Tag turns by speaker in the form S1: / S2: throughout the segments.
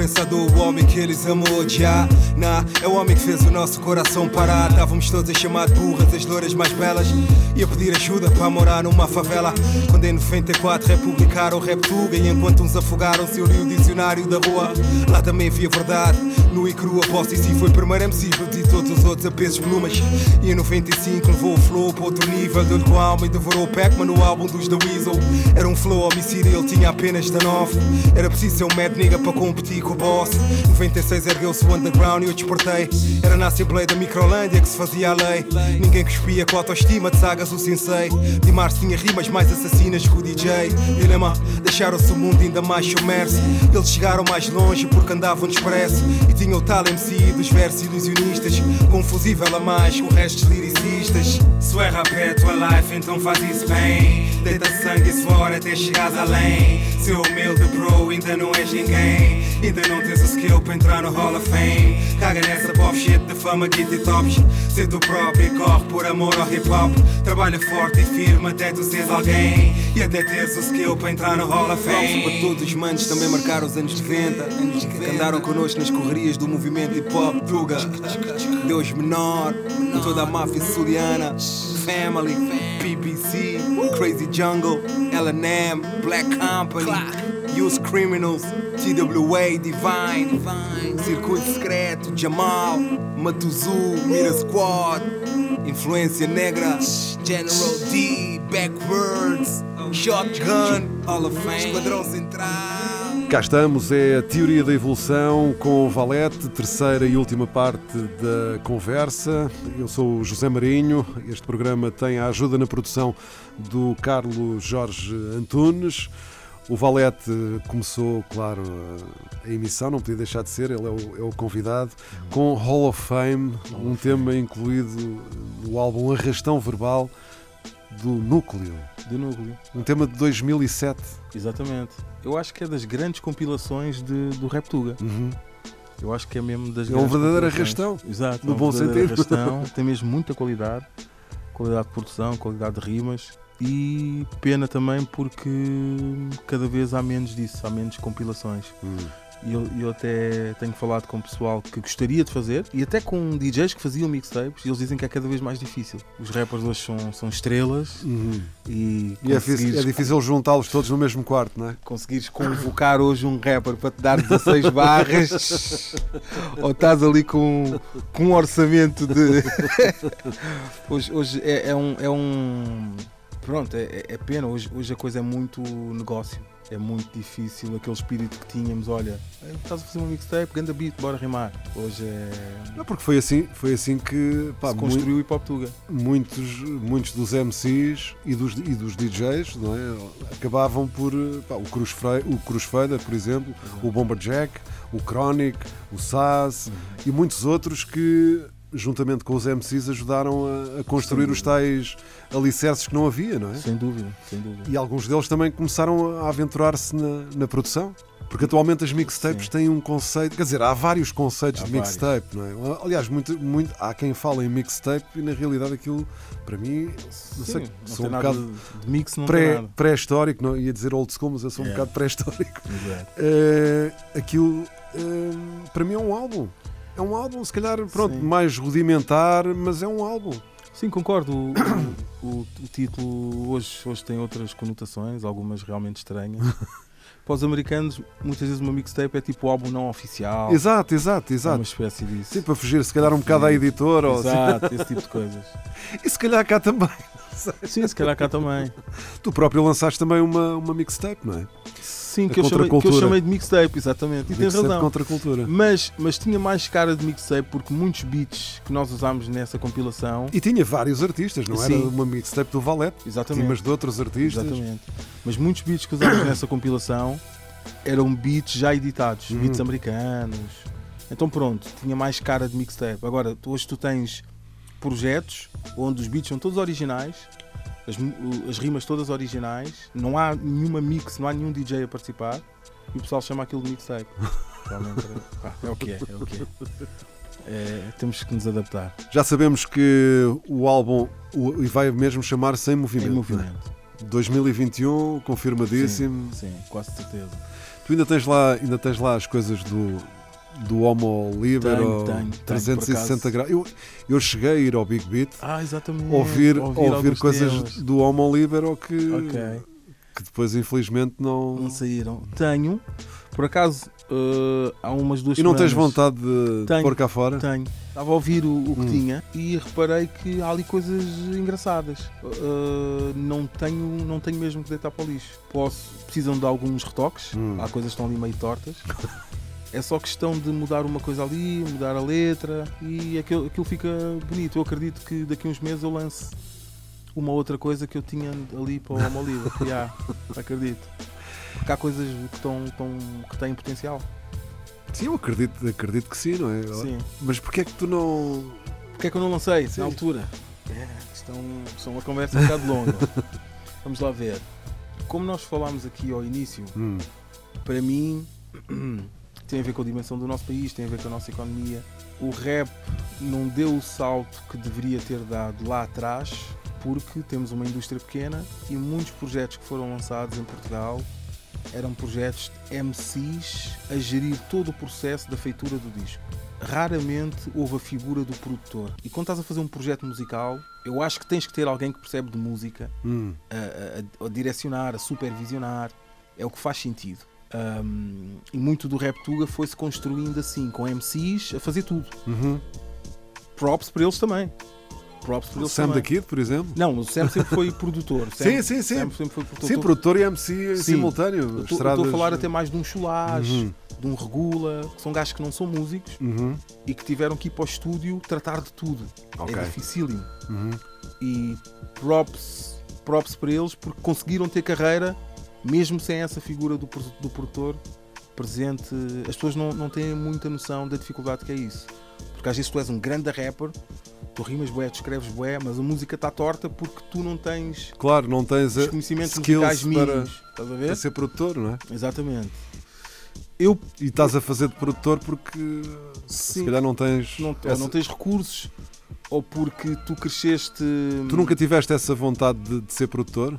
S1: Pensador, o homem que eles amam odiar. Nah, é o homem que fez o nosso coração parar. Estávamos todos a chamar de burras, as louras mais belas. E a pedir ajuda para morar numa favela. Quando em 94 republicaram o rap tuga. E enquanto uns afogaram-se, eu li o dicionário da rua. Lá também havia verdade. No e crua, posso e sim foi primeiro MC. E todos os outros a pesos plumas. E em 95 levou o flow para outro nível. Deu-lhe com a alma e devorou o Pac-Man no álbum dos The Weasel. Era um flow homicídio, ele tinha apenas 19. Era preciso ser um mad nigga para competir com o boss. 96 ergueu-se o underground eu desportei. Era na Assembleia da Microlândia que se fazia a lei. Ninguém cuspia com a autoestima de sagas o sensei. De março tinha rimas mais assassinas que o DJ. Dilema, deixaram-se o mundo ainda mais submerso. Eles chegaram mais longe porque andavam expresso. E tinham o tal MC dos versos ilusionistas. Confusível a mais com o resto dos lyricistas. Se é rap é tua life, então faz isso bem. Deita sangue e suor até chegares além. Seu humilde bro, ainda não és ninguém. Ainda não tens o skill para entrar no Hall of Fame. Caga nessa pop shit de fama, kit e tops. Ser tu próprio e corre por amor ao hip hop. Trabalha forte e firme até tu seres alguém. E até teres o skill para entrar no Hall of Fame. para todos os manos também marcaram os anos 90. Que andaram connosco nas correrias do movimento hip hop Tuga. Deus menor, com toda a máfia suliana. Family, PPC, Crazy Jungle, LNM, Black Company, Use Criminals, TWA, Divine, Circuito Secreto, Jamal, Matuzu, Mira Squad, Influência Negra, General D, Backwards, Shotgun, Hall of Fame, Esquadrão Central.
S2: Cá estamos, é a teoria da evolução com o Valete, terceira e última parte da conversa. Eu sou o José Marinho. Este programa tem a ajuda na produção do Carlos Jorge Antunes. O Valete começou, claro, a emissão, não podia deixar de ser, ele é o, é o convidado, com Hall of Fame, um tema incluído no álbum Arrastão Verbal do Núcleo.
S3: Do núcleo.
S2: Um tema de 2007.
S3: Exatamente. Eu acho que é das grandes compilações de, do Rap Tuga.
S2: Uhum.
S3: Eu acho que é mesmo das
S2: É um
S3: grandes
S2: verdadeiro
S3: compilações.
S2: arrastão.
S3: Exato.
S2: No
S3: é um
S2: bom
S3: verdadeiro
S2: sentido.
S3: Arrastão, tem mesmo muita qualidade. Qualidade de produção, qualidade de rimas. E pena também porque cada vez há menos disso, há menos compilações.
S2: Hum.
S3: E eu, eu até tenho falado com o pessoal que gostaria de fazer e até com DJs que faziam mixtapes e eles dizem que é cada vez mais difícil. Os rappers hoje são, são estrelas
S2: Uhum.
S3: e,
S2: E é é difícil juntá-los todos no mesmo quarto, não é?
S3: conseguires convocar hoje um rapper para te dar 16 barras ou estás ali com, com um orçamento de. hoje hoje é, é um. É um pronto, é, é pena. Hoje, hoje a coisa é muito negócio. É muito difícil aquele espírito que tínhamos. Olha, estás a fazer uma mixtape, ganda beat, bora rimar. Hoje é.
S2: Não, porque foi assim, foi assim que pá,
S3: se construiu o hip hop Tuga.
S2: muitos, muitos dos MCs e dos, e dos DJs não é? acabavam por pá, o, Cruz Fre- o Cruz Fader, por exemplo, o Bomberjack, o Chronic, o Saz e muitos outros que juntamente com os MCs ajudaram a, a construir os tais alicerces que não havia, não é?
S3: Sem dúvida, sem dúvida.
S2: E alguns deles também começaram a aventurar-se na, na produção. Porque atualmente as mixtapes
S3: Sim.
S2: têm um conceito, quer dizer, há vários conceitos
S3: Há
S2: de mixtape, não é? Aliás, muito, muito, há quem fala em mixtape e na realidade aquilo, para mim, não sei,
S3: Sim,
S2: sou um bocado
S3: não
S2: pré- pré-histórico, não ia dizer old school, mas eu sou um
S3: Yeah.
S2: bocado pré-histórico. Eh, aquilo, eh, para mim, é um álbum. É um álbum, se calhar, pronto,
S3: Sim.
S2: mais rudimentar, mas é um álbum.
S3: Sim, concordo. O, o- o- título hoje, hoje tem outras conotações, algumas realmente estranhas. Para os americanos, muitas vezes uma mixtape é tipo o álbum não oficial.
S2: Exato, exato,
S3: É uma
S2: exato.
S3: espécie disso.
S2: Sim, para fugir, se calhar, um bocado à editora. ou assim.
S3: Exato, esse tipo de coisas.
S2: E se calhar cá também.
S3: Sim, se calhar cá também.
S2: Tu próprio lançaste também uma, uma mixtape, não é?
S3: Sim,
S2: A
S3: que eu, chamei, que eu
S2: contracultura.
S3: chamei de mixtape, exatamente. E tens
S2: Mixtape
S3: razão.
S2: contra a cultura.
S3: Mas, mas tinha mais cara de mixtape porque muitos beats que nós usámos nessa compilação.
S2: E tinha vários artistas, não era
S3: Sim.
S2: uma mixtape do Valete,
S3: Exatamente.
S2: mas de outros artistas.
S3: Exatamente. Mas muitos beats que usámos nessa compilação eram beats já editados,
S2: Uhum.
S3: beats americanos. Então pronto, tinha mais cara de mixtape. Agora, hoje tu tens projetos onde os beats são todos originais, as, as rimas todas originais, não há nenhuma mix, não há nenhum DJ a participar e o pessoal chama aquilo de mixtape. Realmente, é- pá, é o que é, é o que é. É, temos que nos adaptar.
S2: Já sabemos que o álbum o- vai mesmo chamar Sem Movimento.
S3: Em
S2: não é?
S3: movimento.
S2: 2021, confirmadíssimo.
S3: Sim, quase certeza.
S2: Tu ainda tens lá, ainda tens lá as coisas do, do Homo Liber
S3: Tenho,
S2: ou
S3: tenho, tenho, por
S2: 360
S3: acaso.
S2: graus. Eu, eu cheguei a ir ao Big Beat
S3: Ah,
S2: ouvir, ouvir,
S3: alguns
S2: coisas do Homo Liber ou que,
S3: Ok.
S2: que depois infelizmente não.
S3: Não saíram. Tenho. Por acaso, eh, há umas duas
S2: E não tens vontade de,
S3: Tenho.
S2: pôr cá fora?
S3: Tenho. Estava a ouvir o, o que
S2: Hum.
S3: tinha e reparei que há ali coisas engraçadas. Eh, não, tenho, não tenho mesmo que deitar para o lixo. Posso, precisam de alguns retoques.
S2: Hum.
S3: Há coisas que estão ali meio tortas. É só questão de mudar uma coisa ali, mudar a letra e aquilo, aquilo fica bonito. Eu acredito que daqui a uns meses eu lance uma outra coisa que eu tinha ali para o Homo Livre. Já, acredito. Porque há coisas que, estão, estão- que têm potencial.
S2: Sim, eu acredito, acredito que sim, não é?
S3: Sim.
S2: Mas porquê é que tu não.
S3: Porquê é que eu não lancei
S2: Sim.
S3: na altura? É, isto isto é uma conversa um bocado longa. Vamos lá ver. Como nós falámos aqui ao início,
S2: Hum,
S3: para mim tem a ver com a dimensão do nosso país, tem a ver com a nossa economia. O rap não deu o salto que deveria ter dado lá atrás, porque temos uma indústria pequena e muitos projetos que foram lançados em Portugal eram projetos de MCs a gerir todo o processo da feitura do disco. Raramente houve a figura do produtor. E quando estás a fazer um projeto musical, eu acho que tens que ter alguém que percebe de música
S2: hum.
S3: a, a- a direcionar, a supervisionar. É o que faz sentido. Um, e muito do Rap Tuga foi-se construindo assim, com MCs a fazer tudo.
S2: Uhum.
S3: Props para eles também. Props para
S2: O
S3: eles
S2: Sam
S3: também.
S2: da Kid, por exemplo?
S3: Não, o Sam sempre foi produtor. Sam-
S2: Sim, sim, sim.
S3: Sam sempre foi produtor.
S2: Sim, produtor e MC
S3: Sim.
S2: simultâneo.
S3: Estou-
S2: estradas-
S3: a falar até mais de um chulage,
S2: Uhum.
S3: de um regula, que são gajos que não são músicos
S2: Uhum.
S3: e que tiveram que ir para o estúdio tratar de tudo.
S2: Ok.
S3: É dificílimo.
S2: Uhum.
S3: e props, props para eles porque conseguiram ter carreira mesmo sem essa figura do, do produtor presente. As pessoas não, não têm muita noção da dificuldade que é isso. Porque às vezes tu és um grande rapper, tu rimas bué, tu escreves bué, mas a música está torta porque tu não tens
S2: Claro, não tens
S3: os
S2: a
S3: conhecimentos
S2: skills
S3: musicais
S2: para,
S3: mínimos. Estás a ver?
S2: para ser produtor, não é?
S3: Exatamente. Eu
S2: E estás a fazer de produtor porque se
S3: sim,
S2: calhar não tens.
S3: não,
S2: essa-
S3: não tens recursos ou porque tu cresceste.
S2: Tu nunca tiveste essa vontade de, de ser produtor?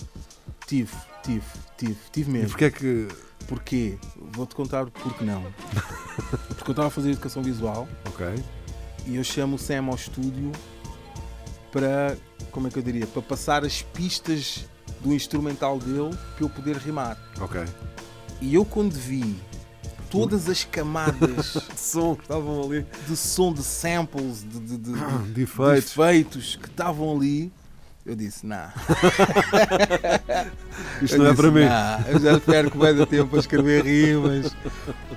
S3: Tive, tive, tive, tive
S2: E
S3: mesmo.
S2: porquê é que.
S3: Porquê? Vou-te contar porque não. Porque eu estava a fazer educação visual
S2: Ok.
S3: e eu chamo o Sam ao estúdio para, como é que eu diria, para passar as pistas do instrumental dele para eu poder rimar.
S2: Ok.
S3: E eu quando vi todas as camadas
S2: De som que estavam ali.
S3: de som, de samples, de, de- de- de-
S2: efeitos
S3: que estavam ali, eu disse, nah.
S2: Isto não é para mim.
S3: "Nah, eu já perco bem de tempo a escrever rimas.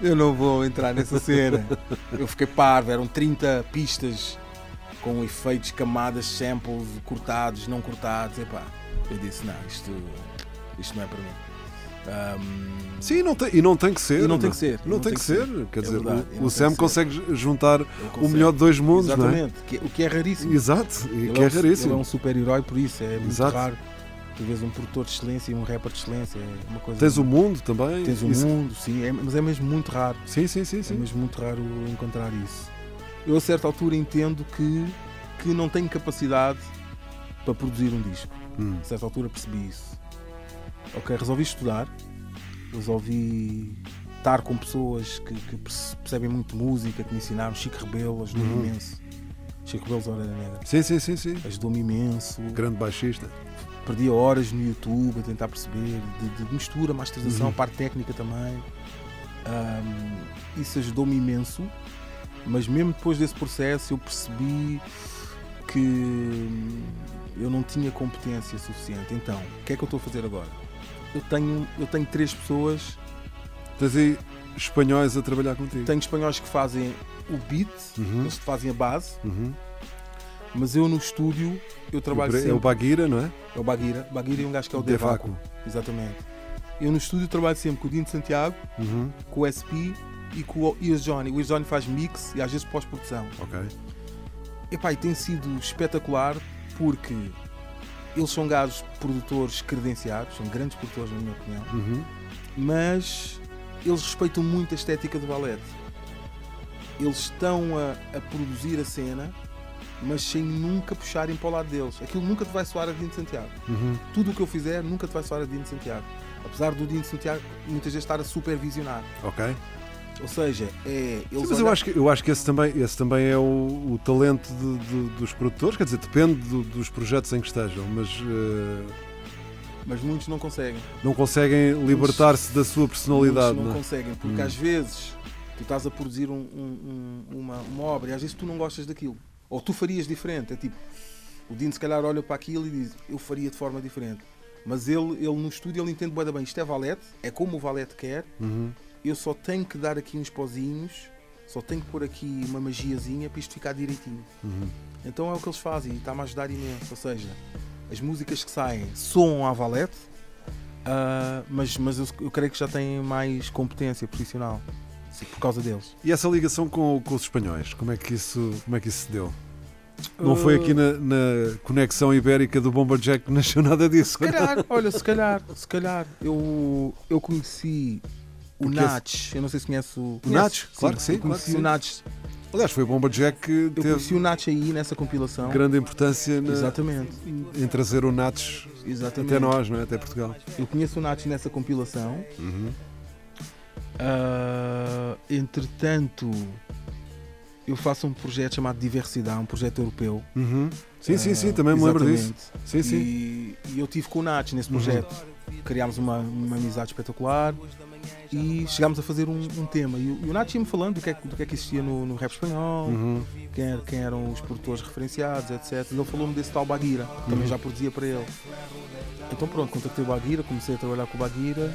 S3: Eu não vou entrar nessa cena. Eu fiquei parvo, eram 30 pistas com efeitos, camadas, samples, cortados, não cortados. Epá, eu disse, não, isto, isto não é para mim. Ahm,
S2: Sim, não tem, e não tem que ser.
S3: E não tem que ser,
S2: Não, tem, que ser. Quer
S3: É
S2: dizer,
S3: verdade,
S2: o,
S3: não
S2: o
S3: tem
S2: Sam
S3: ser.
S2: consegue juntar o melhor de dois mundos, não é?
S3: Exatamente, que- o que é raríssimo.
S2: Exato, e que é
S3: um- Ele é
S2: raríssimo.
S3: um super-herói por isso, é muito
S2: Exato.
S3: raro. Tu vês um produtor de excelência e um rapper de excelência, é uma coisa.
S2: Tens o mundo também.
S3: Tens o
S2: Isso-
S3: mundo, sim, é- mas é mesmo muito raro.
S2: Sim, sim, sim.
S3: É
S2: sim.
S3: mesmo muito raro encontrar isso. Eu a certa altura entendo que, que não tenho capacidade para produzir um disco.
S2: Hum.
S3: A certa altura percebi isso. Ok, resolvi estudar, resolvi estar com pessoas que, que perce- percebem muito música, que me ensinaram. Chico Rebelo ajudou-me
S2: Uhum.
S3: imenso. Chico Rebelo Zora Negra
S2: Sim, sim, sim, sim.
S3: ajudou-me imenso.
S2: Grande baixista.
S3: Perdi horas no YouTube a tentar perceber de, de mistura, masterização,
S2: Uhum.
S3: parte técnica também. Ahm, isso ajudou-me imenso, mas mesmo depois desse processo eu percebi que hum, eu não tinha competência suficiente. Então, o que é que eu estou a fazer agora? Eu tenho, eu tenho três pessoas
S2: Tens aí espanhóis a trabalhar contigo.
S3: Tenho espanhóis que fazem o beat,
S2: Uhum.
S3: eles fazem a base,
S2: Uhum.
S3: mas eu no estúdio eu trabalho
S2: é o
S3: sempre.
S2: Baguira, não é?
S3: É o Baguira. Baguira é um gajo que é o
S2: Devaco.
S3: Devaco. Exatamente. Eu no estúdio trabalho sempre com o Dino de Santiago,
S2: Uhum.
S3: com o SP e com o Ears Johnny. O Ears Johnny faz mix e às vezes pós-produção.
S2: Ok.
S3: Epá, e tem sido espetacular porque eles são gajos produtores credenciados, são grandes produtores na minha opinião,
S2: Uhum.
S3: mas eles respeitam muito a estética do ballet. Eles estão a, a produzir a cena, mas sem nunca puxarem para o lado deles. Aquilo nunca te vai soar a Dino de Santiago.
S2: Uhum.
S3: Tudo o que eu fizer nunca te vai soar a Dino de Santiago. Apesar do Dino de Santiago muitas vezes estar a supervisionar.
S2: Ok.
S3: Ou seja, é.
S2: Sim, mas eu
S3: olham-
S2: acho que, eu acho que esse também, esse também é o, o talento de- de- dos produtores, quer dizer, depende do- dos projetos em que estejam, mas eh,
S3: Mas muitos não conseguem.
S2: não conseguem libertar-se da sua personalidade.
S3: Muitos não
S2: não é?
S3: conseguem, porque
S2: Hum.
S3: às vezes tu estás a produzir um- um- um- uma, uma obra e às vezes tu não gostas daquilo. Ou tu farias diferente. É tipo, o Dino se calhar olha para aquilo e diz, eu faria de forma diferente. Mas ele, ele no estúdio ele entende da bem, isto é valete, é como o valete quer,
S2: Uhum.
S3: Eu só tenho que dar aqui uns pozinhos, só tenho que pôr aqui uma magiazinha para isto ficar direitinho.
S2: Uhum.
S3: Então é o que eles fazem e está-me a ajudar imenso. Ou seja, as músicas que saem soam à valete, ah, mas, mas eu, eu creio que já têm mais competência profissional por causa deles.
S2: E essa ligação com, com os espanhóis, como é que isso, como é que isso se deu? Não foi aqui na, na conexão ibérica do Bomberjack que nasceu nada disso?
S3: Se calhar, olha, se calhar, se calhar. Eu, eu conheci o
S2: esse-
S3: Natch, eu não sei se conhece o.
S2: O? Claro que sim,
S3: conheci o
S2: sim.
S3: Natch,
S2: Aliás, foi o Bomberjack que
S3: eu
S2: teve
S3: conheci o Natch aí nessa compilação.
S2: grande importância na-
S3: Exatamente,
S2: em trazer o Nats
S3: exatamente.
S2: até nós, não é? até Portugal.
S3: Eu conheço o Natch nessa compilação.
S2: Uhum.
S3: Ah, entretanto, eu faço um projeto chamado Diversidade, um projeto europeu.
S2: Uhum. Sim, sim, sim,
S3: Ah,
S2: também me lembro disso. Sim, sim.
S3: E, e eu tive com o Nath nesse
S2: Uhum.
S3: projeto. Criámos uma, uma amizade espetacular e chegámos a fazer um, um tema. E, o- e o Nath ia-me falando do que, é, que- do que é que existia no, no rap espanhol,
S2: Uhum.
S3: quem, era- quem eram os produtores referenciados, etc. E ele falou-me desse tal Baguira, que também
S2: Uhum.
S3: já produzia para ele. Então pronto, contactei o Baguira, comecei a trabalhar com o Baguira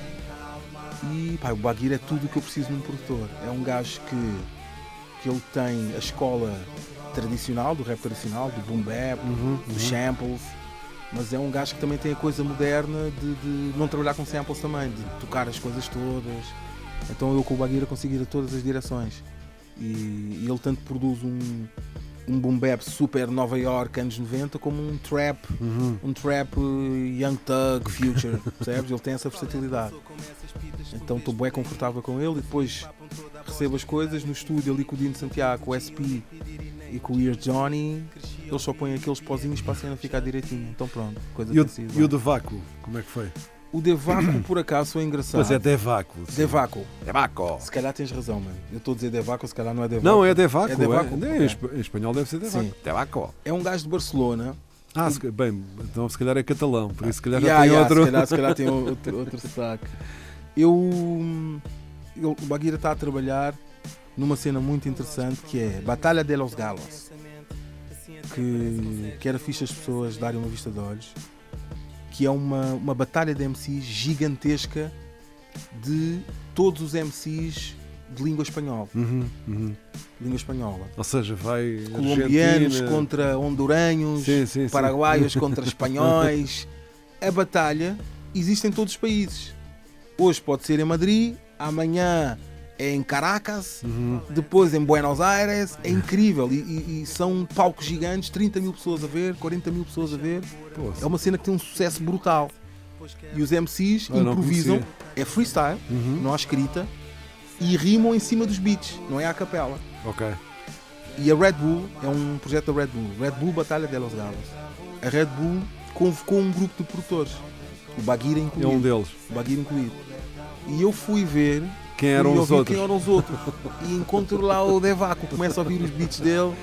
S3: e pá, o Baguira é tudo o que eu preciso num produtor. É um gajo que, que ele tem a escola tradicional, do rap tradicional, do boom bap,
S2: Uhum.
S3: dos samples, mas é um gajo que também tem a coisa moderna de, de não trabalhar com samples também, de tocar as coisas todas. Então eu com o Baguira consigo ir a todas as direções. E, e ele tanto produz um, um boom bap super Nova York anos 90 como um trap,
S2: Uhum.
S3: um trap eh, Young Thug Future, percebes? Ele tem essa versatilidade. Então estou bem confortável com ele e depois recebo as coisas no estúdio ali com o Dino Santiago, o SP e com o Ear Johnny, eles só põem aqueles pozinhos para a cena ficar direitinho. Então pronto, coisa
S2: E o, e o Devaco, como é que foi?
S3: O Devaco, por acaso, foi engraçado.
S2: Pois é, Devaco. sim.
S3: Devaco.
S2: Devaco.
S3: Se calhar tens razão, mano. Eu estou a dizer Devaco, se calhar não é Devaco.
S2: Não, é Devaco.
S3: É Devaco?
S2: é. Em espa- Em espanhol deve ser Devaco.
S3: Sim.
S2: Devaco.
S3: É um gajo de Barcelona.
S2: Ah, se ca- bem, então se calhar é catalão, por isso se calhar já
S3: Yeah,
S2: tem
S3: yeah,
S2: outro.
S3: Se calhar, se calhar tem outro, outro saco. Eu, eu- O Baguira está a trabalhar numa cena muito interessante que é Batalha de los Galos. Que, que era fixe as pessoas darem uma vista de olhos. Que é uma, uma batalha de MCs gigantesca de todos os MCs de língua espanhola.
S2: Uhum, uhum.
S3: Língua espanhola.
S2: Ou seja, vai.
S3: Colombianos
S2: Argentina.
S3: contra honduranhos,
S2: Sim, sim, sim.
S3: paraguaios contra espanhóis. A batalha existe em todos os países. Hoje pode ser em Madrid, amanhã é em Caracas,
S2: Uhum.
S3: depois em Buenos Aires. É incrível. E, e- e são palcos gigantes, 30 mil pessoas a ver, 40 mil pessoas a ver.
S2: Pô,
S3: É uma cena que tem um sucesso brutal. E os MCs
S2: não
S3: improvisam, é freestyle,
S2: Uhum.
S3: não há escrita, e rimam em cima dos beats, não é à capela.
S2: Ok.
S3: E a Red Bull é um projeto da Red Bull, Red Bull Batalha de los Galos. A Red Bull convocou um grupo de produtores, o Baguira
S2: É
S3: incluído.
S2: um deles.
S3: o Baguira incluído. E eu fui ver
S2: Quem eram os outros?
S3: quem eram os outros. e encontro lá o Devaco, começo a ouvir os beats dele.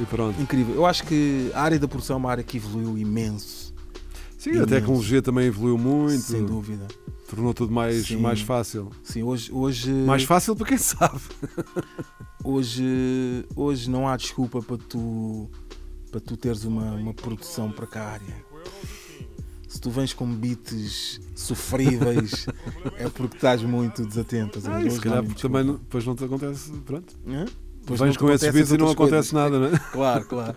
S2: E pronto.
S3: Incrível. Eu acho que a área da produção é uma área que evoluiu imenso,
S2: Sim, a
S3: Imenso.
S2: tecnologia também evoluiu muito.
S3: sem dúvida.
S2: Tornou tudo mais,
S3: Sim.
S2: mais fácil.
S3: Sim, hoje, hoje,
S2: Mais fácil para quem sabe.
S3: hoje, hoje não há desculpa para tu, para tu teres uma, uma produção precária. Se tu vens com beats sofríveis, é porque estás muito desatento.
S2: Ah, se calhar também não, depois não te acontece. Pronto.
S3: Depois
S2: Vens com esses beats e não acontece nada, não é?
S3: Claro, claro.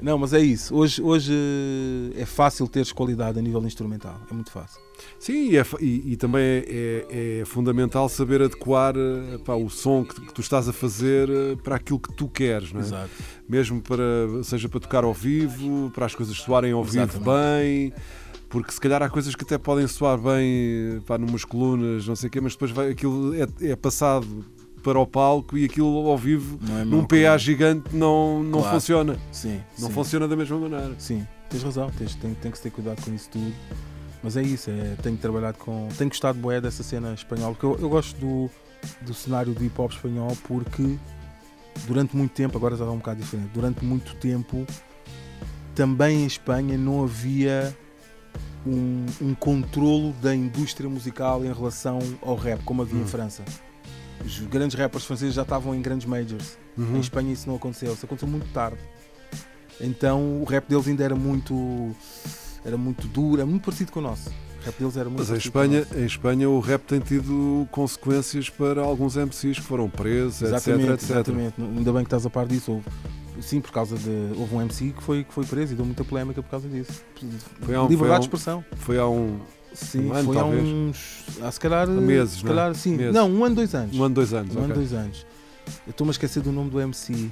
S3: Não, mas é isso. Hoje, hoje eh, é fácil teres qualidade a nível instrumental. É muito fácil.
S2: Sim, e, é e- e também é, é- é fundamental saber adequar eh, pá, o som que, que tu estás a fazer eh, para aquilo que tu queres, não é?
S3: Exato.
S2: Mesmo para, seja para tocar ao vivo, para as coisas soarem ao vivo
S3: Exatamente.
S2: bem, porque se calhar há coisas que até podem soar bem pá, numas colunas, não sei o quê, mas depois vai, aquilo é, é passado para o palco e aquilo ao vivo,
S3: é
S2: num PA gigante, não, não
S3: Claro.
S2: funciona.
S3: Sim.
S2: Não
S3: sim.
S2: funciona da mesma maneira.
S3: Sim, tens razão, tens, tem, tem que ter cuidado com isso tudo. Mas é isso, é, tenho trabalhado com. Tenho gostado bué dessa cena espanhola, porque eu, eu gosto do, do cenário do hip hop espanhol porque durante muito tempo, agora já está um bocado diferente, durante muito tempo também em Espanha não havia um, um controlo da indústria musical em relação ao rap, como havia em
S2: Hum.
S3: França. Os grandes rappers franceses já estavam em grandes majors.
S2: Uhum.
S3: Em Espanha isso não aconteceu, isso aconteceu muito tarde. Então o rap deles ainda era muito era muito duro, é muito parecido com o nosso. O rap deles era muito
S2: Mas em Espanha, em Espanha o rap tem tido consequências para alguns MCs que foram presos,
S3: Exatamente,
S2: etc, etc.
S3: exatamente. Ainda bem que estás a par disso. Houve, sim, por causa de. Houve um MC que foi, que foi preso e deu muita polémica por causa disso.
S2: Foi há um-
S3: Liberdade
S2: foi há um-
S3: de expressão.
S2: Foi há um,
S3: Sim,
S2: um ano,
S3: foi há
S2: talvez.
S3: uns. Há se calhar.
S2: meses,
S3: se
S2: não é?
S3: calhar, sim.
S2: Meses.
S3: Não, um ano, dois anos.
S2: um ano, dois anos.
S3: Um ano,
S2: ok.
S3: dois anos. Eu estou-me a esquecer do nome do MC.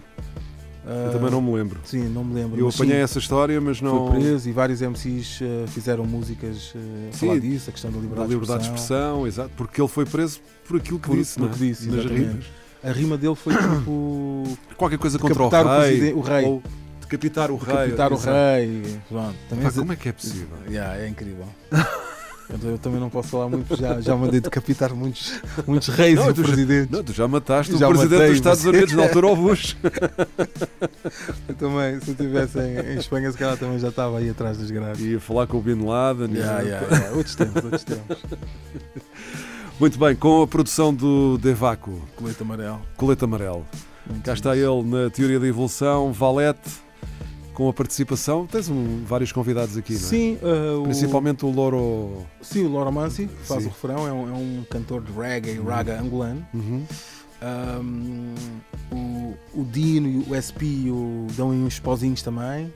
S2: Eu
S3: Ah,
S2: também não me lembro.
S3: Sim, não me lembro.
S2: Eu apanhei
S3: sim.
S2: essa história, mas não.
S3: Foi preso e vários MCs eh, fizeram músicas a
S2: Sim,
S3: falar disso, a questão da
S2: Da
S3: liberdade,
S2: liberdade de expressão, exato, porque ele foi preso por aquilo que
S3: Por-
S2: disse,
S3: por
S2: não é?
S3: que disse,
S2: Nas
S3: exatamente.
S2: rimas.
S3: A rima dele foi tipo
S2: Qualquer coisa contra o
S3: decapitar o,
S2: rei,
S3: presiden- o rei.
S2: ou decapitar o rei.
S3: decapitar o rei. Pronto, também
S2: Pá, como é que é possível?
S3: Yeah, é incrível. Eu, eu também não posso falar muito, já, já mandei decapitar muitos, muitos reis
S2: Não,
S3: e
S2: tu já-
S3: presidentes.
S2: Não, tu já mataste
S3: Já
S2: o presidente
S3: matei,
S2: dos Estados
S3: mas-
S2: Unidos, na altura, o Bush.
S3: Eu também, se eu estivesse em, em Espanha, se calhar também já estava aí atrás dos graves.
S2: Ia falar com o Bin Laden.
S3: Yeah,
S2: e-
S3: yeah, yeah. Outros tempos, outros tempos.
S2: Muito bem, com a produção do Devaco,
S3: Colete amarelo.
S2: Colete Amarelo.
S3: Muito
S2: Cá está ele na Teoria da Evolução, Valete, com a participação. Tens um, vários convidados aqui, não é?
S3: Sim, uh, o-
S2: Principalmente o Loro.
S3: Sim, o Laura Mansi que faz
S2: Sim.
S3: o refrão, é um, é um cantor de reggae, raga angolano.
S2: Uhum.
S3: Um, o, o Dino e o SP o, dão uns pozinhos também.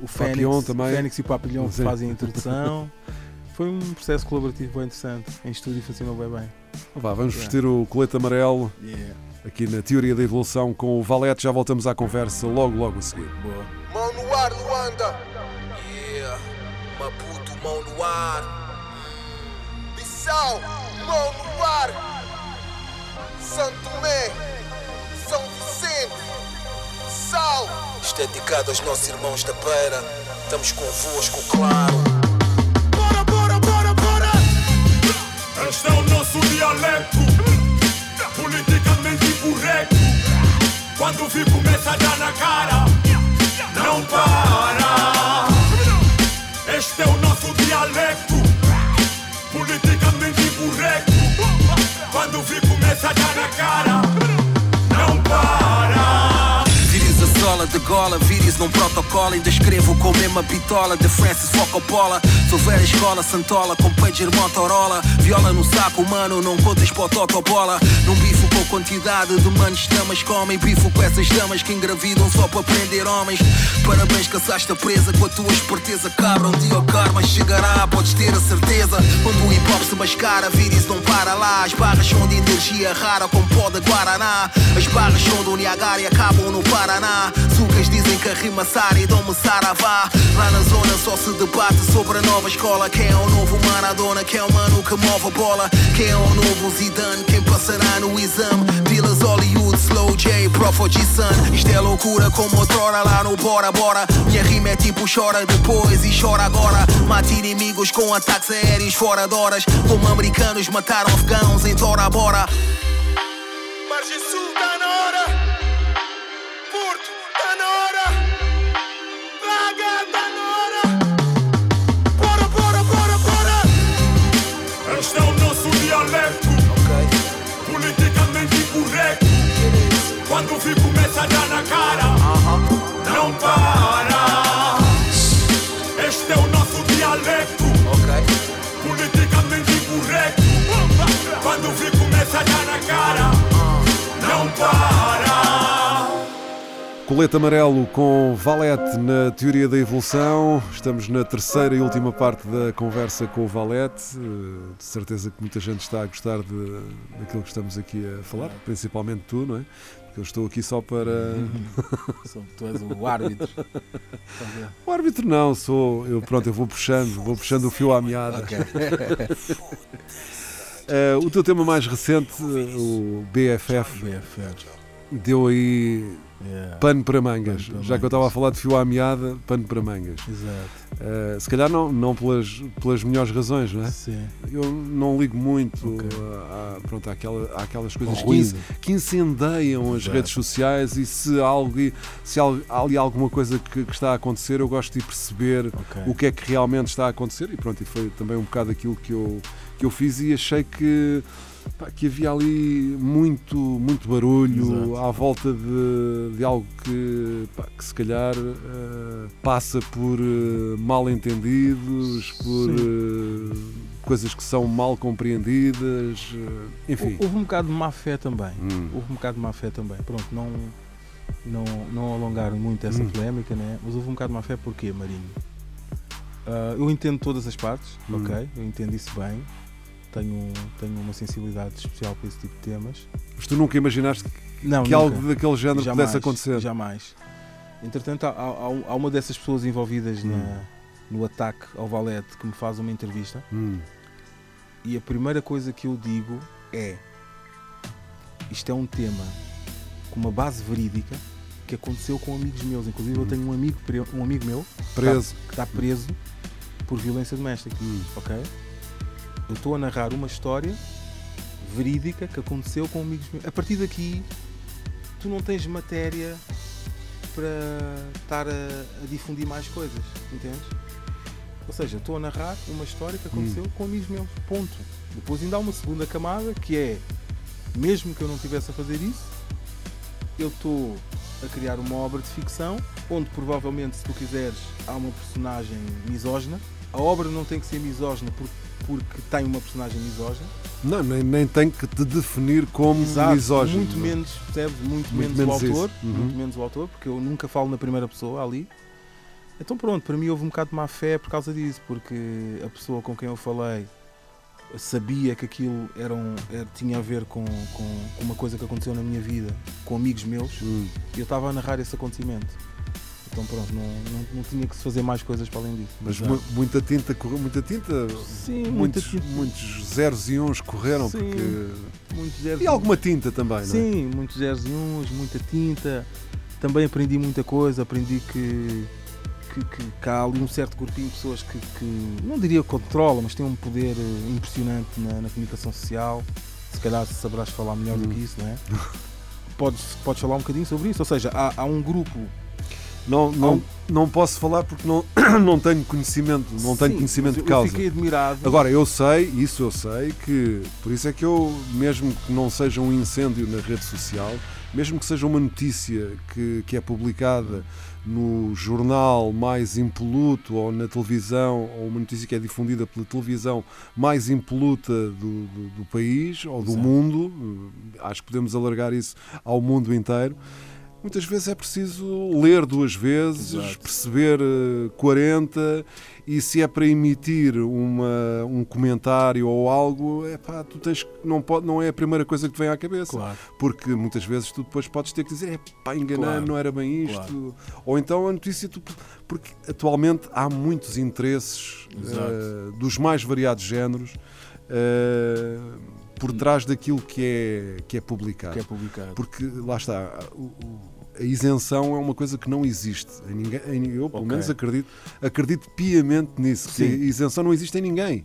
S3: O Fênix,
S2: também.
S3: Fênix e o Papilhão
S2: Sim.
S3: fazem a introdução. Foi um processo colaborativo bem interessante. Em estúdio funcionou bem bem.
S2: Vá, vamos
S3: Yeah.
S2: vestir o colete amarelo aqui na Teoria da Evolução com o Valete. Já voltamos à conversa logo, logo a seguir.
S3: Boa.
S4: Mão no ar, Luanda. Yeah. Maputo, mão no ar. Bissau, mão no ar. Santo Tomé, São Vicente, Sal. Isto é dedicado aos nossos irmãos da beira. Estamos convosco, claro.
S5: Este é o nosso dialeto, politicamente incorreto. Quando vi começa a dar na cara, não para. Este é o nosso dialeto, politicamente incorreto. Quando vi começa a dar na cara, não para.
S4: Vires a sola de gola, num protocolo. Ainda escrevo com a mesma bitola de Francis Focopola. Sou velha escola, Santola, com pager Motorola. Viola no saco, mano, não contas para o totobola. Não bifo com quantidade de manos damas comem. Bifo com essas damas que engravidam só para prender homens. Parabéns, caçaste a presa com a tua esperteza. Cabra, um dia o karma chegará, podes ter a certeza. Quando o hip hop se mascara, vires não para lá. As barras são de energia rara, como pó de Guaraná. As barras são do Niagara e acabam no Paraná. Sucas que a rima sara e dão-me saravá. Lá na zona só se debate sobre a nova escola. Quem é o novo Maradona? Quem é o mano que move a bola? Quem é o novo Zidane? Quem passará no exame? Pilas Hollywood, Slow J, Profo G-Sun. Isto é loucura como outrora lá no Bora Bora. Minha rima é tipo chora depois e chora agora. Mata inimigos com ataques aéreos fora de horas. Como americanos mataram afegãos em Tora Bora. Margem Quando fico começa na cara. Não para.
S5: Este é o nosso dialeto. Politicamente incorreto. Quando fico vi na cara. Não para.
S2: Colete amarelo com Valete na teoria da evolução. Estamos na terceira e última parte da conversa com o Valete. Eh, de certeza que muita gente está a gostar de, daquilo que estamos aqui a falar, principalmente tu, não é? Eu estou aqui só para.
S3: Tu és o árbitro.
S2: O árbitro não, sou. Eu, pronto, eu vou puxando, vou puxando o fio à meada.
S3: Ok.
S2: Eh, o teu tema mais recente, eh, o BFF,
S3: BFF.
S2: deu aí
S3: Yeah.
S2: pano para mangas.
S3: Pano para
S2: Já que eu estava a
S3: mangas.
S2: falar de fio à meada, pano para mangas.
S3: Exato.
S2: Uh, se calhar não, não pelas, pelas melhores razões, não é?
S3: Sim.
S2: Eu não ligo muito
S3: Ok.
S2: a, a- pronto, àquela, àquelas coisas que, que incendeiam as
S3: Exato.
S2: redes sociais e se há, algo, se há ali alguma coisa que, que está a acontecer, eu gosto de perceber
S3: Ok.
S2: o que é que realmente está a acontecer e pronto, e foi também um bocado aquilo que eu, que eu fiz e achei que, que havia ali muito, muito barulho
S3: Exato.
S2: à volta de, de algo que, pá, que se calhar eh, passa por eh, mal entendidos, por eh, coisas que são mal compreendidas, enfim.
S3: Houve um bocado de má fé também.
S2: Hum.
S3: Houve um bocado de má fé também. Pronto, não, não, não alongar muito essa
S2: Hum.
S3: polémica, né? mas houve um bocado de má fé porquê, Marinho? Ah, eu entendo todas as partes,
S2: Hum.
S3: ok? Eu entendo isso bem. Tenho, tenho uma sensibilidade especial para esse tipo de temas.
S2: Mas tu nunca imaginaste
S3: Não,
S2: que
S3: nunca.
S2: algo daquele género
S3: Jamais,
S2: pudesse acontecer?
S3: Jamais. Entretanto, há, há- há uma dessas pessoas envolvidas
S2: Hum.
S3: na- no ataque ao Valete que me faz uma entrevista
S2: Hum.
S3: e a primeira coisa que eu digo é isto é um tema com uma base verídica que aconteceu com amigos meus. Inclusive eu
S2: Hum.
S3: tenho um amigo, um amigo meu
S2: Preso.
S3: que está preso por violência doméstica.
S2: Hum.
S3: Ok? Eu estou a narrar uma história verídica que aconteceu com amigos meus. A partir daqui, tu não tens matéria para estar a, a difundir mais coisas, entendes? Ou seja, estou a narrar uma história que aconteceu com amigos meus, ponto. Depois ainda há uma segunda camada que é, mesmo que eu não estivesse a fazer isso, eu estou a criar uma obra de ficção onde provavelmente, se tu quiseres, há uma personagem misógina. A obra não tem que ser misógina por- porque tem uma personagem misógina.
S2: Não, nem, nem tem que te definir como
S3: Exato,
S2: misógino.
S3: Muito menos, percebes? Muito,
S2: Muito
S3: menos,
S2: menos
S3: o autor.
S2: Uhum.
S3: Muito menos o autor, porque eu nunca falo na primeira pessoa ali. Então pronto, para mim houve um bocado de má fé por causa disso, porque a pessoa com quem eu falei sabia que aquilo era um- era- tinha a ver com, com- com uma coisa que aconteceu na minha vida, com amigos meus,
S2: Hum.
S3: e eu estava a narrar esse acontecimento. Então pronto, não, não, não tinha que se fazer mais coisas para além disso.
S2: Mas mu- muita tinta correu, muita tinta.
S3: Sim, muita
S2: muitos,
S3: tinta.
S2: muitos zeros e uns correram
S3: Sim,
S2: porque.
S3: muitos zeros
S2: E alguma tinta também, não é?
S3: Sim, muitos zeros e uns, muita tinta. Também aprendi muita coisa, aprendi que, que, que- que há ali um certo grupinho de pessoas que, que não diria controla, mas tem um poder eh, impressionante na, na comunicação social. Se calhar saberás falar melhor do
S2: Hum.
S3: que isso, não é? Podes, podes falar um bocadinho sobre isso, ou seja, há, há um grupo.
S2: Não, não, não posso falar porque não, não tenho conhecimento, não tenho
S3: Sim,
S2: conhecimento de
S3: eu
S2: causa.
S3: fiquei admirado.
S2: Agora, eu sei, isso eu sei, que por isso é que eu, mesmo que não seja um incêndio na rede social, mesmo que seja uma notícia que, que é publicada no jornal mais impoluto ou na televisão, ou uma notícia que é difundida pela televisão mais impoluta do, do, do país ou do
S3: Exato.
S2: mundo, eh, acho que podemos alargar isso ao mundo inteiro. Muitas vezes é preciso ler duas vezes,
S3: Exato.
S2: perceber eh, 40 e se é para emitir uma, um comentário ou algo, é pá, tu tens não, pode, não é a primeira coisa que te vem à cabeça.
S3: Claro.
S2: Porque muitas vezes tu depois podes ter que dizer, é pá, enganei,
S3: Claro,
S2: não era bem isto.
S3: claro.
S2: Ou então a notícia, tu, porque atualmente há muitos interesses eh, dos mais variados géneros eh, por trás daquilo que é, que é publicado.
S3: Que é publicado.
S2: Porque lá está, o- o- a isenção é uma coisa que não existe. Em ninguém, em- eu, pelo
S3: Ok.
S2: menos, acredito, acredito piamente nisso. Que
S3: Sim.
S2: a isenção não existe em ninguém.